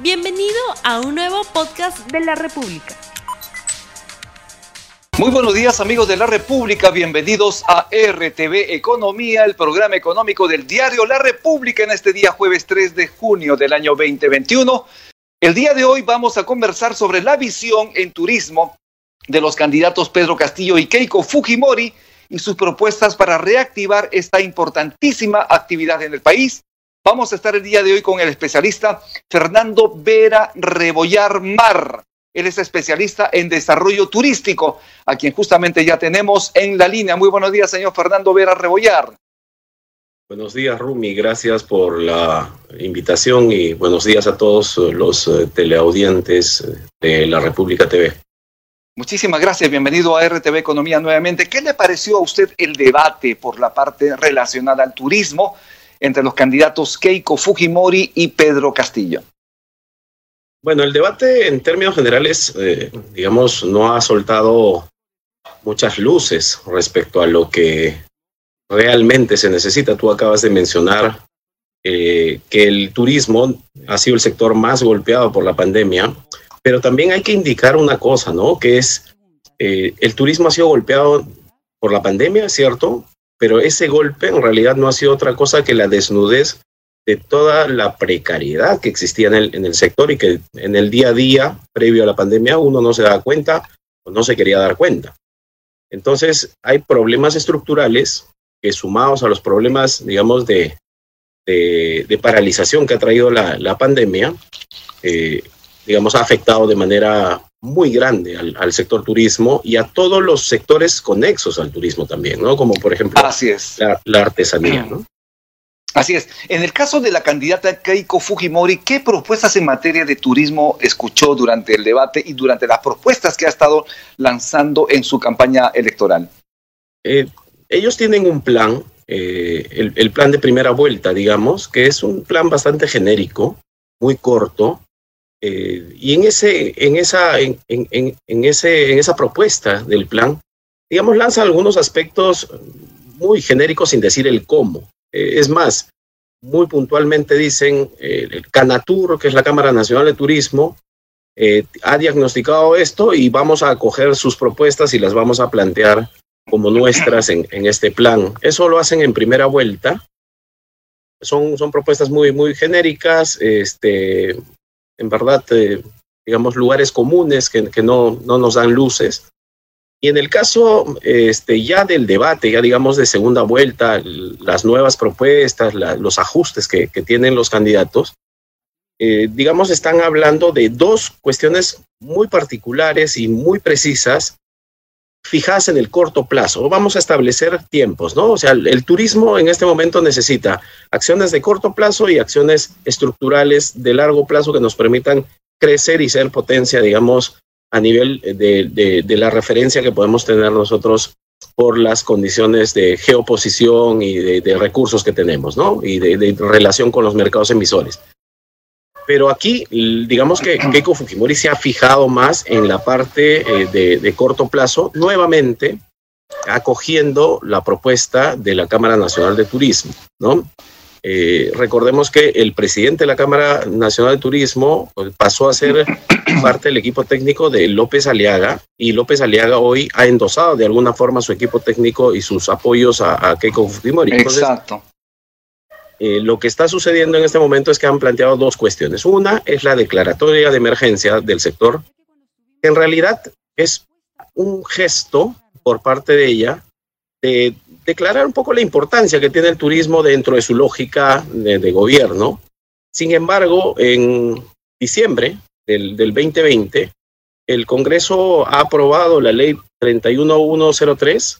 Bienvenido a un nuevo podcast de la República. Muy buenos días amigos de la República, bienvenidos a RTV Economía, el programa económico del diario La República en este día jueves 3 de junio del año 2021. El día de hoy vamos a conversar sobre la visión en turismo de los candidatos Pedro Castillo y Keiko Fujimori y sus propuestas para reactivar esta importantísima actividad en el país. Vamos a estar el día de hoy con el especialista Fernando Vera Rebollar Mar. Él es especialista en desarrollo turístico, a quien justamente ya tenemos en la línea. Muy buenos días, señor Fernando Vera Rebollar. Buenos días, Rumi. Gracias por la invitación y buenos días a todos los eh, teleaudientes de la República TV. Muchísimas gracias, bienvenido a RTV Economía nuevamente. ¿Qué le pareció a usted el debate por la parte relacionada al turismo entre los candidatos Keiko Fujimori y Pedro Castillo? Bueno, el debate en términos generales, eh, digamos, no ha soltado muchas luces respecto a lo que realmente se necesita. Tú acabas de mencionar eh, que el turismo ha sido el sector más golpeado por la pandemia pero también hay que indicar una cosa, ¿no? Que es, eh, el turismo ha sido golpeado por la pandemia, ¿cierto? Pero ese golpe en realidad no ha sido otra cosa que la desnudez de toda la precariedad que existía en el, en el sector y que en el día a día, previo a la pandemia, uno no se daba cuenta o no se quería dar cuenta. Entonces, hay problemas estructurales que sumados a los problemas, digamos, de, de, paralización que ha traído la, la pandemia, eh, digamos, ha afectado de manera muy grande al, sector turismo y a todos los sectores conexos al turismo también, ¿no? Como por ejemplo Así es. La, artesanía, ¿no? Así es. En el caso de la candidata Keiko Fujimori, ¿qué propuestas en materia de turismo escuchó durante el debate y durante las propuestas que ha estado lanzando en su campaña electoral? Eh, ellos tienen un plan, eh, el, el, plan de primera vuelta, digamos, que es un plan bastante genérico, muy corto, eh, y en, ese, en, esa, en, en, en, ese, en esa propuesta del plan, digamos, lanza algunos aspectos muy genéricos sin decir el cómo. Eh, es más, muy puntualmente dicen, eh, el Canatur, que es la Cámara Nacional de Turismo, ha diagnosticado esto y vamos a acoger sus propuestas y las vamos a plantear como nuestras en, en este plan. Eso lo hacen en primera vuelta. Son, son propuestas muy, muy genéricas, este, en verdad, eh, digamos, lugares comunes que, no, no, nos dan luces. Y en el caso este, ya del debate, ya digamos de segunda vuelta, las nuevas propuestas, los ajustes que, que, tienen los candidatos, eh, digamos, están hablando de dos cuestiones muy particulares y muy precisas, fijadas en el corto plazo. Vamos a establecer tiempos, ¿no? O sea, el turismo en este momento necesita acciones de corto plazo y acciones estructurales de largo plazo que nos permitan crecer y ser potencia, digamos, a nivel de, de, la referencia que podemos tener nosotros por las condiciones de geoposición y de, recursos que tenemos, ¿no? Y de, relación con los mercados emisores. Pero aquí, digamos que Keiko Fujimori se ha fijado más en la parte eh, de, corto plazo, nuevamente acogiendo la propuesta de la Cámara Nacional de Turismo, ¿no? Eh, recordemos que el presidente de la Cámara Nacional de Turismo pues, pasó a ser parte del equipo técnico de López Aliaga y López Aliaga hoy ha endosado de alguna forma su equipo técnico y sus apoyos a, Keiko Fujimori. Exacto. Eh, lo que está sucediendo en este momento es que han planteado dos cuestiones. Una es la declaratoria de emergencia del sector, que en realidad es un gesto por parte de ella de declarar un poco la importancia que tiene el turismo dentro de su lógica de, gobierno. Sin embargo, en diciembre del, 2020, el Congreso ha aprobado la ley 31103,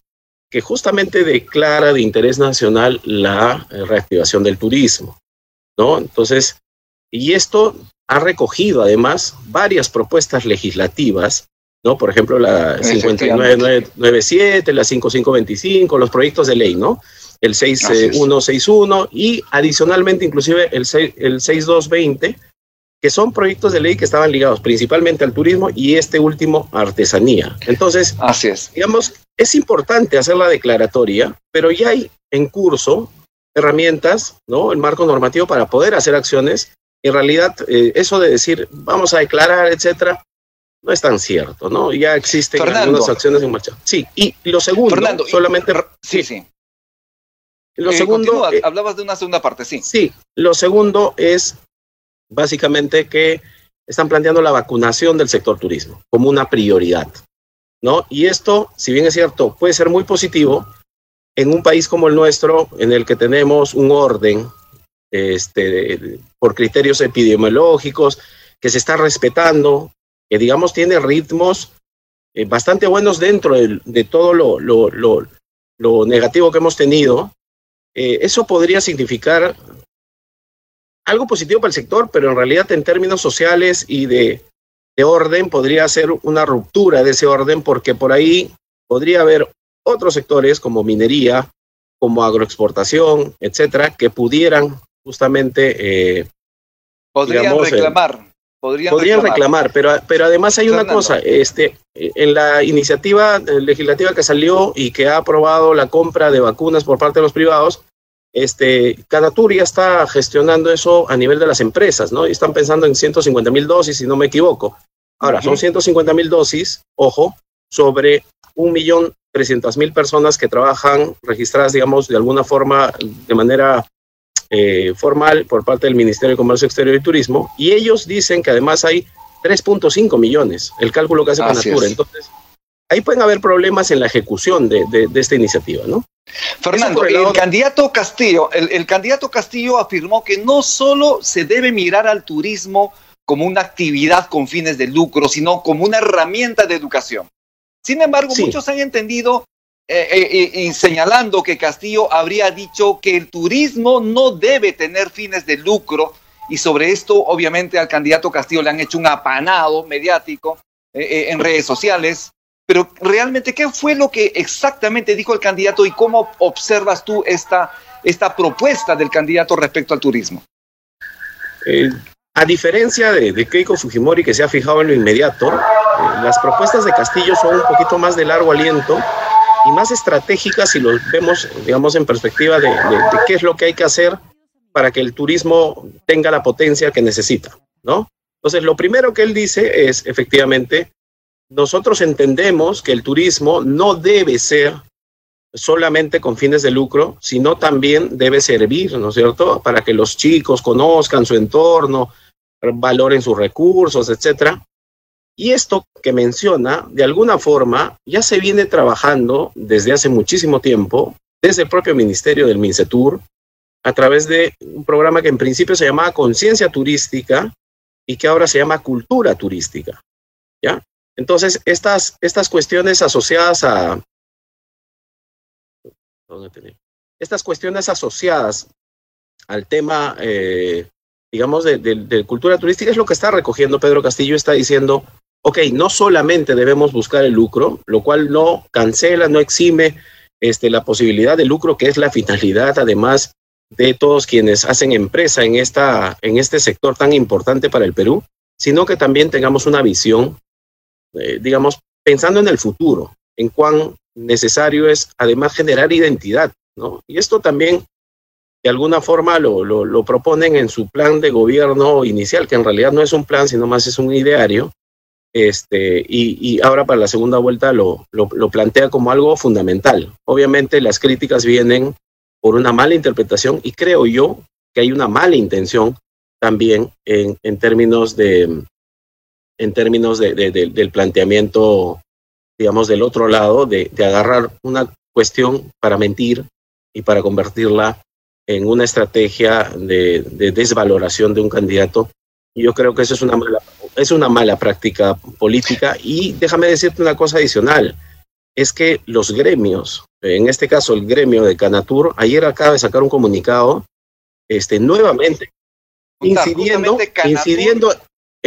que justamente declara de interés nacional la reactivación del turismo, ¿no? Entonces, y esto ha recogido además varias propuestas legislativas ¿no? Por ejemplo, la 5997, la 5525, los proyectos de ley, ¿no? El 6161 eh, y adicionalmente inclusive el, el 6220, que son proyectos de ley que estaban ligados principalmente al turismo y este último artesanía. Entonces, Así es. digamos, es importante hacer la declaratoria, pero ya hay en curso herramientas, ¿no? El marco normativo para poder hacer acciones En realidad, eh, eso de decir, vamos a declarar, etcétera, no es tan cierto, ¿no? Ya existen algunas acciones en marcha. Sí, y lo segundo, Fernando, solamente... Sí, sí. Lo eh, segundo... Eh, hablabas de una segunda parte, sí. Sí, lo segundo es básicamente que están planteando la vacunación del sector turismo como una prioridad, ¿no? Y esto, si bien es cierto, puede ser muy positivo en un país como el nuestro, en el que tenemos un orden este, por criterios epidemiológicos, que se está respetando, que digamos tiene ritmos eh, bastante buenos dentro de, todo lo, lo, lo, negativo que hemos tenido, eh, eso podría significar algo positivo para el sector, pero en realidad en términos sociales y de, de orden podría ser una ruptura de ese orden porque por ahí podría haber otros sectores como minería, como agroexportación, etcétera, que pudieran justamente... Eh, podrían reclamar. Podrían, reclamar. pero, pero además hay una cosa, este, en la iniciativa legislativa que salió y que ha aprobado la compra de vacunas por parte de los privados, este, Canatur ya está gestionando eso a nivel de las empresas, ¿no? Y están pensando en 150 mil dosis, si no me equivoco. Ahora, son 150 mil dosis, ojo, sobre un millón trescientas mil personas que trabajan registradas, digamos, de alguna forma, de manera eh, formal por parte del Ministerio de Comercio Exterior y Turismo, y ellos dicen que además hay 3.5 millones, el cálculo que hace Canatura. Entonces, ahí pueden haber problemas en la ejecución de, esta iniciativa, ¿no? Fernando, el, candidato Castillo, el, candidato Castillo afirmó que no solo se debe mirar al turismo como una actividad con fines de lucro, sino como una herramienta de educación. Sin embargo, muchos han entendido eh, eh, y señalando que Castillo habría dicho que el turismo no debe tener fines de lucro y sobre esto obviamente al candidato Castillo le han hecho un apanado mediático eh, en redes sociales. Pero realmente, ¿qué fue lo que exactamente dijo el candidato y cómo observas tú esta, esta propuesta del candidato respecto al turismo? a diferencia de, de, Keiko Fujimori, que se ha fijado en lo inmediato, las propuestas de Castillo son un poquito más de largo aliento y más estratégicas si lo vemos, digamos, en perspectiva de, qué es lo que hay que hacer para que el turismo tenga la potencia que necesita, ¿no? Entonces, lo primero que él dice es, efectivamente, nosotros entendemos que el turismo no debe ser solamente con fines de lucro, sino también debe servir, ¿no es cierto?, para que los chicos conozcan su entorno, valoren sus recursos, etcétera. Y esto que menciona, de alguna forma, ya se viene trabajando desde hace muchísimo tiempo, desde el propio ministerio del MINCETUR, a través de un programa que en principio se llamaba Conciencia Turística y que ahora se llama Cultura Turística. ¿Ya? Entonces, estas, estas cuestiones asociadas a... Estas cuestiones asociadas al tema, eh, digamos, de, cultura turística es lo que está recogiendo Pedro Castillo, está diciendo, ok, no solamente debemos buscar el lucro, lo cual no cancela, no exime este, la posibilidad de lucro, que es la finalidad además de todos quienes hacen empresa en, esta, en este sector tan importante para el Perú, sino que también tengamos una visión, eh, digamos, pensando en el futuro, en cuán necesario es además generar identidad, ¿no? Y esto también de alguna forma lo, lo, lo proponen en su plan de gobierno inicial, que en realidad no es un plan, sino más es un ideario, este, y, ahora para la segunda vuelta lo, lo, plantea como algo fundamental. Obviamente las críticas vienen por una mala interpretación y creo yo que hay una mala intención también en, en términos de en términos de, del planteamiento, digamos, del otro lado, de, agarrar una cuestión para mentir y para convertirla en una estrategia de, de desvaloración de un candidato. Yo creo que eso es una mala es una mala práctica política y déjame decirte una cosa adicional, es que los gremios, en este caso el gremio de Canatur, ayer acaba de sacar un comunicado este, nuevamente incidiendo, incidiendo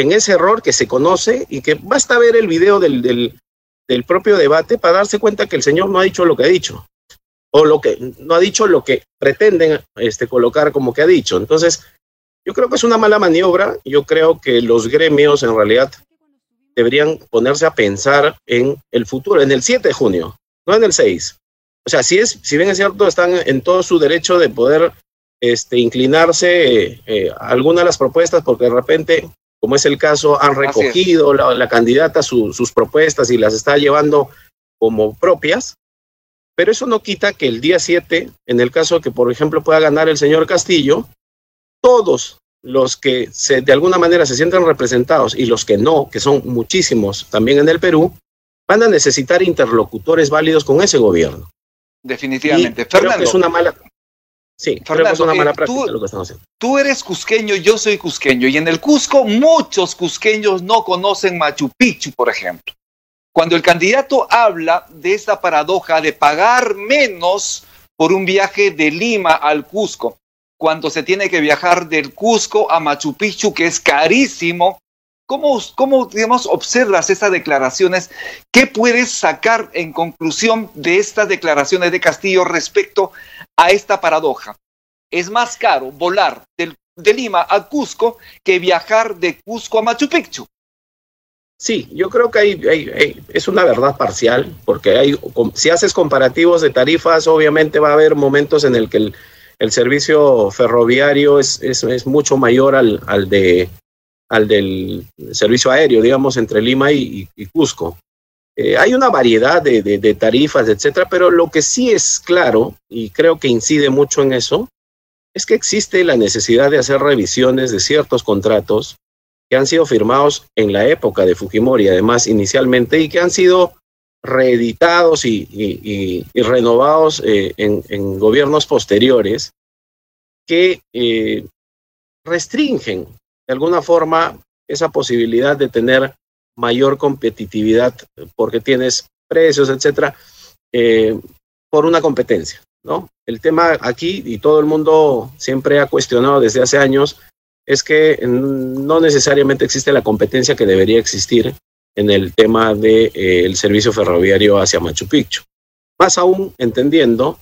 en ese error que se conoce y que basta ver el video del, del, propio debate para darse cuenta que el señor no ha dicho lo que ha dicho o lo que no ha dicho lo que pretenden este, colocar como que ha dicho. Entonces, yo creo que es una mala maniobra. Yo creo que los gremios en realidad deberían ponerse a pensar en el futuro, en el 7 de junio, no en el 6. O sea, si, es, si bien es cierto, están en todo su derecho de poder este, inclinarse eh, a alguna de las propuestas, porque de repente, como es el caso, han recogido la, candidata sus propuestas y las está llevando como propias, pero eso no quita que el día 7, en el caso de que, por ejemplo, pueda ganar el señor Castillo, todos los que se, de alguna manera se sienten representados y los que no, que son muchísimos también en el Perú, van a necesitar interlocutores válidos con ese gobierno. Definitivamente. Fernando, es una mala. Sí, Fernando, es una mala eh, práctica tú, lo que estamos haciendo. Tú eres cusqueño, yo soy cusqueño, y en el Cusco muchos cusqueños no conocen Machu Picchu, por ejemplo. Cuando el candidato habla de esta paradoja de pagar menos por un viaje de Lima al Cusco, cuando se tiene que viajar del Cusco a Machu Picchu, que es carísimo, ¿cómo, cómo digamos, observas estas declaraciones? ¿Qué puedes sacar en conclusión de estas declaraciones de Castillo respecto a esta paradoja? Es más caro volar de Lima a Cusco que viajar de Cusco a Machu Picchu. Sí, yo creo que hay, es una verdad parcial, porque hay, si haces comparativos de tarifas, obviamente va a haber momentos en el que el, servicio ferroviario es, es, mucho mayor al, al, de, al del servicio aéreo, digamos, entre Lima y, Cusco. Eh, hay una variedad de, tarifas, etcétera, pero lo que sí es claro, y creo que incide mucho en eso, es que existe la necesidad de hacer revisiones de ciertos contratos que han sido firmados en la época de Fujimori, además inicialmente, y que han sido reeditados y, renovados eh, en, gobiernos posteriores, que eh, restringen de alguna forma esa posibilidad de tener mayor competitividad porque tienes precios, etcétera, eh, por una competencia. ¿no? El tema aquí, y todo el mundo siempre ha cuestionado desde hace años, es que no necesariamente existe la competencia que debería existir en el tema del de, eh, servicio ferroviario hacia Machu Picchu. Más aún entendiendo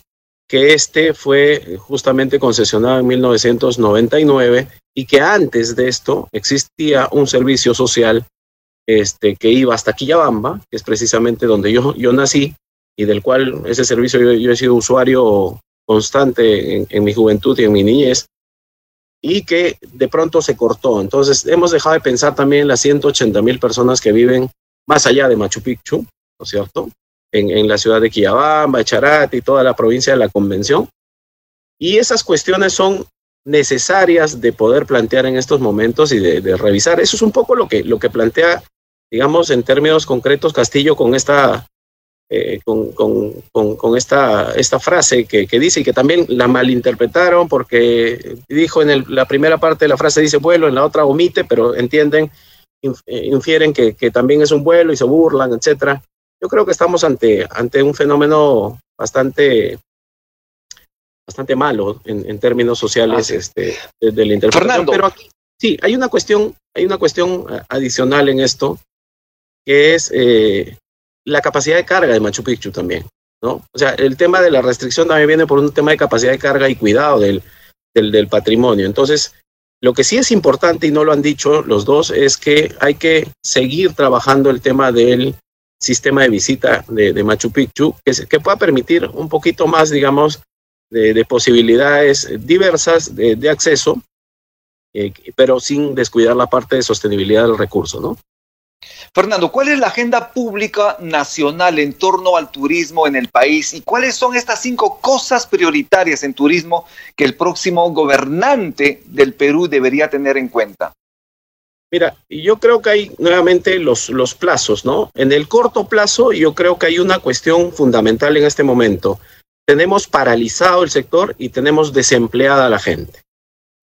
que este fue justamente concesionado en 1999 y que antes de esto existía un servicio social este, que iba hasta Quillabamba, que es precisamente donde yo, yo nací y del cual ese servicio yo, he sido usuario constante en, en mi juventud y en mi niñez y que de pronto se cortó. Entonces, hemos dejado de pensar también en las 180 mil personas que viven más allá de Machu Picchu, ¿no es cierto? En, la ciudad de Quillabamba, Charate y toda la provincia de la Convención. Y esas cuestiones son necesarias de poder plantear en estos momentos y de, de, revisar. Eso es un poco lo que, lo que plantea, digamos, en términos concretos Castillo con esta eh, con, con, con, esta, esta frase que, que, dice y que también la malinterpretaron porque dijo en la primera parte de la frase dice vuelo, en la otra omite, pero entienden, eh, infieren que, que también es un vuelo y se burlan, etcétera. Yo creo que estamos ante, ante un fenómeno bastante bastante malo en, en términos sociales este, de, la interpretación. Pero aquí, sí, hay una cuestión, hay una cuestión adicional en esto, que es eh, la capacidad de carga de Machu Picchu también, ¿no? O sea, el tema de la restricción también viene por un tema de capacidad de carga y cuidado del, del, patrimonio. Entonces, lo que sí es importante, y no lo han dicho los dos, es que hay que seguir trabajando el tema del sistema de visita de, Machu Picchu, que, que, pueda permitir un poquito más, digamos, de, posibilidades diversas de, acceso, eh, pero sin descuidar la parte de sostenibilidad del recurso, ¿no? Fernando, ¿cuál es la agenda pública nacional en torno al turismo en el país y cuáles son estas cinco cosas prioritarias en turismo que el próximo gobernante del Perú debería tener en cuenta? Mira, yo creo que hay nuevamente los, los plazos, ¿no? En el corto plazo yo creo que hay una cuestión fundamental en este momento. Tenemos paralizado el sector y tenemos desempleada a la gente.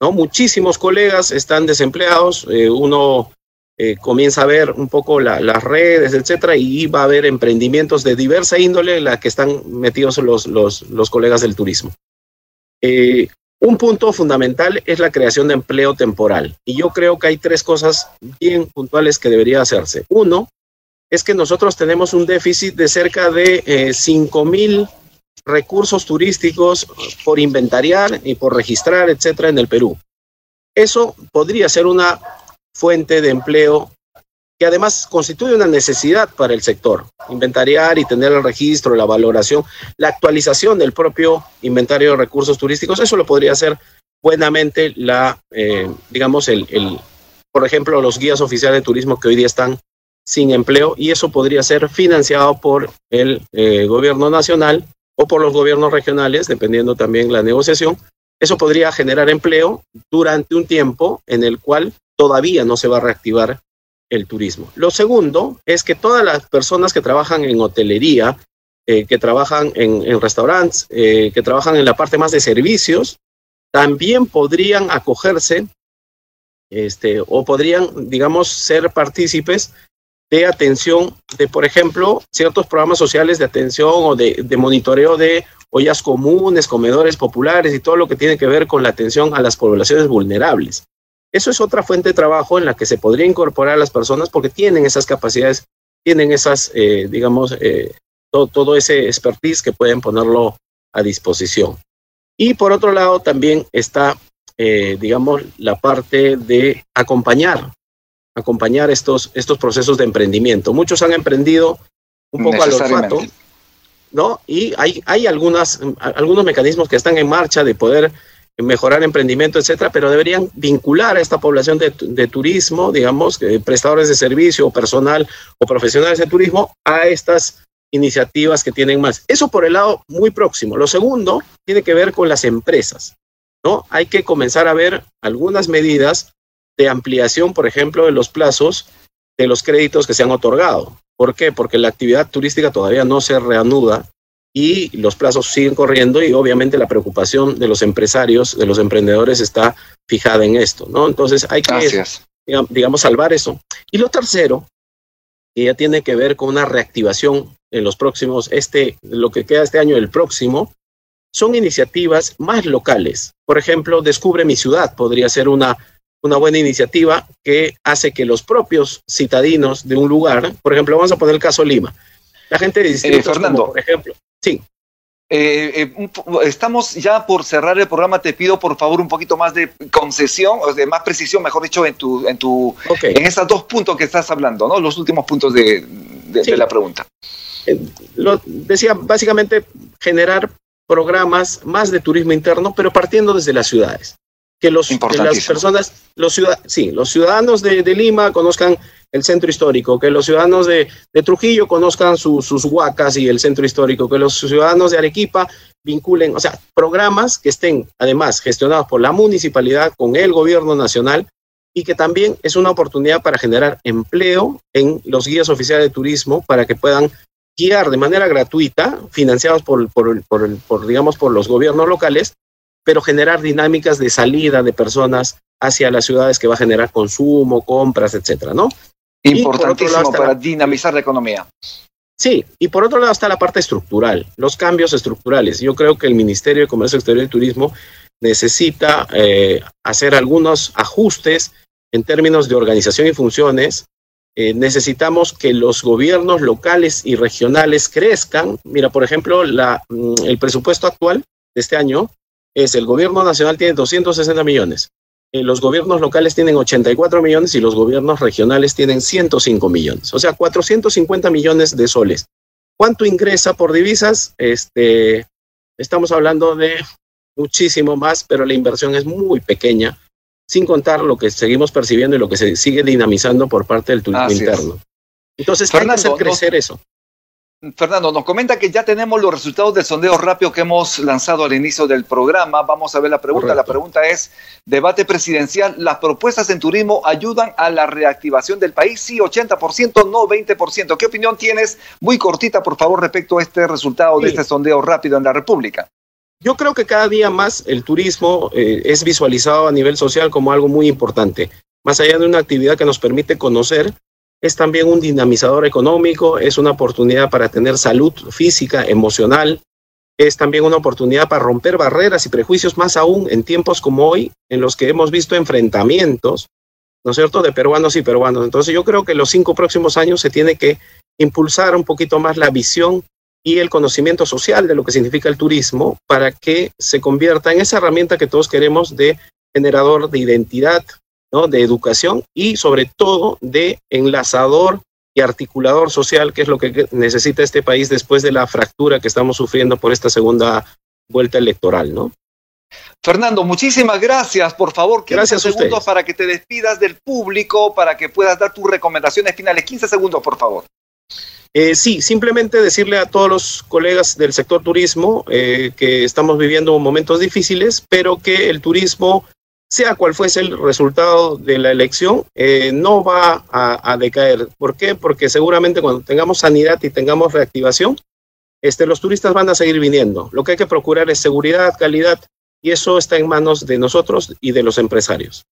¿no? Muchísimos colegas están desempleados. Eh, uno eh, comienza a ver un poco las redes, etcétera, y va a haber emprendimientos de diversa índole en la que están metidos los, los, los colegas del turismo. Eh, un punto fundamental es la creación de empleo temporal. Y yo creo que hay tres cosas bien puntuales que debería hacerse. Uno, es que nosotros tenemos un déficit de cerca de eh, 5 mil recursos turísticos por inventariar y por registrar, etcétera, en el Perú. Eso podría ser una fuente de empleo que además constituye una necesidad para el sector. Inventariar y tener el registro, la valoración, la actualización del propio inventario de recursos turísticos, eso lo podría hacer buenamente la, eh, digamos, el, el, por ejemplo, los guías oficiales de turismo que hoy día están sin empleo y eso podría ser financiado por el eh, gobierno nacional o por los gobiernos regionales, dependiendo también la negociación. Eso podría generar empleo durante un tiempo en el cual todavía no se va a reactivar el turismo. Lo segundo es que todas las personas que trabajan en hotelería, eh, que trabajan en, restaurantes, eh, que trabajan en la parte más de servicios, también podrían acogerse este, o podrían, digamos, ser partícipes de atención de, por ejemplo, ciertos programas sociales de atención o de, de, monitoreo de ollas comunes, comedores populares y todo lo que tiene que ver con la atención a las poblaciones vulnerables. Eso es otra fuente de trabajo en la que se podría incorporar a las personas porque tienen esas capacidades, tienen esas, eh, digamos, eh, todo, todo ese expertise que pueden ponerlo a disposición. Y por otro lado también está, eh, digamos, la parte de acompañar acompañar estos, estos procesos de emprendimiento. Muchos han emprendido un poco al olfato, ¿no? Y hay, hay algunas, algunos mecanismos que están en marcha de poder mejorar emprendimiento, etcétera, pero deberían vincular a esta población de, de turismo, digamos, prestadores de servicio, personal o profesionales de turismo, a estas iniciativas que tienen más. Eso por el lado muy próximo. Lo segundo tiene que ver con las empresas, ¿no? Hay que comenzar a ver algunas medidas de ampliación, por ejemplo, de los plazos de los créditos que se han otorgado. ¿Por qué? Porque la actividad turística todavía no se reanuda y los plazos siguen corriendo y obviamente la preocupación de los empresarios, de los emprendedores está fijada en esto, ¿no? Entonces hay que, digamos, salvar eso. Y lo tercero, que ya tiene que ver con una reactivación en los próximos, este, lo que queda este año, el próximo, son iniciativas más locales. Por ejemplo, Descubre mi ciudad podría ser una una buena iniciativa que hace que los propios citadinos de un lugar, por ejemplo, vamos a poner el caso Lima, la gente de distritos, eh, Fernando, por ejemplo, sí. Eh, eh, estamos ya por cerrar el programa. Te pido por favor un poquito más de concesión, o de más precisión, mejor dicho, en tu, en tu, en esos dos puntos que estás hablando, ¿no? Los últimos puntos de, de la pregunta. lo decía básicamente generar programas más de turismo interno, pero partiendo desde las ciudades que, los, las personas, los, ciudad, sí, los ciudadanos de, Lima conozcan el centro histórico, que los ciudadanos de, Trujillo conozcan sus huacas y el centro histórico, que los ciudadanos de Arequipa vinculen, o sea, programas que estén además gestionados por la municipalidad con el gobierno nacional y que también es una oportunidad para generar empleo en los guías oficiales de turismo para que puedan guiar de manera gratuita, financiados por, por, digamos, por los gobiernos locales, pero generar dinámicas de salida de personas hacia las ciudades que va a generar consumo, compras, etcétera, ¿no? Importantísimo para dinamizar la economía. Sí, y por otro lado está la parte estructural, los cambios estructurales. Yo creo que el Ministerio de Comercio Exterior y Turismo necesita eh, hacer algunos ajustes en términos de organización y funciones. Eh, necesitamos que los gobiernos locales y regionales crezcan. Mira, por ejemplo, la, mm, el presupuesto actual de este año es el gobierno nacional tiene 260 millones, los gobiernos locales tienen 84 millones y los gobiernos regionales tienen 105 millones, o sea, 450 millones de soles. ¿Cuánto ingresa por divisas? Este, estamos hablando de muchísimo más, pero la inversión es muy pequeña, sin contar lo que seguimos percibiendo y lo que se sigue dinamizando por parte del turismo interno. Entonces, hay que hacer crecer eso. Fernando, nos comenta que ya tenemos los resultados del sondeo rápido que hemos lanzado al inicio del programa. Vamos a ver la pregunta. La pregunta es, debate presidencial, ¿las propuestas en turismo ayudan a la reactivación del país? Sí, 80%, no 20%. ¿Qué opinión tienes? Muy cortita, por favor, respecto a este resultado de este sondeo rápido en la República. Yo creo que cada día más el turismo eh, es visualizado a nivel social como algo muy importante. Más allá de una actividad que nos permite conocer, es también un dinamizador económico, es una oportunidad para tener salud física, emocional, es también una oportunidad para romper barreras y prejuicios, más aún en tiempos como hoy, en los que hemos visto enfrentamientos, ¿no es cierto?, de peruanos y peruanos. Entonces yo creo que los cinco próximos años se tiene que impulsar un poquito más la visión y el conocimiento social de lo que significa el turismo para que se convierta en esa herramienta que todos queremos de generador de identidad, de educación y sobre todo de enlazador y articulador social, que es lo que necesita este país después de la fractura que estamos sufriendo por esta segunda vuelta electoral, ¿no? Fernando, muchísimas gracias. Por favor, 15 gracias segundos para que te despidas del público, para que puedas dar tus recomendaciones finales. 15 segundos, por favor. Eh, sí, simplemente decirle a todos los colegas del sector turismo eh, que estamos viviendo momentos difíciles, pero que el turismo, sea cual fuese el resultado de la elección, eh, no va a, decaer. ¿Por qué? Porque seguramente cuando tengamos sanidad y tengamos reactivación, este, los turistas van a seguir viniendo. Lo que hay que procurar es seguridad, calidad, y eso está en manos de nosotros y de los empresarios.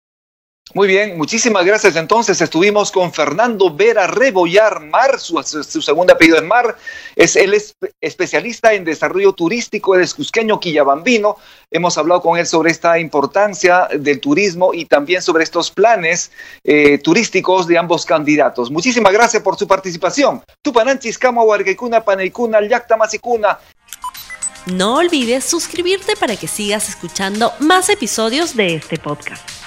Muy bien, muchísimas gracias. Entonces estuvimos con Fernando Vera Rebollar Mar, su, segundo apellido es Mar, es el es especialista en desarrollo turístico del Cusqueño Quillabambino. Hemos hablado con él sobre esta importancia del turismo y también sobre estos planes eh, turísticos de ambos candidatos. Muchísimas gracias por su participación. Tupananchis, Kama, Huargaicuna, Paneicuna, Yacta, Masicuna. No olvides suscribirte para que sigas escuchando más episodios de este podcast.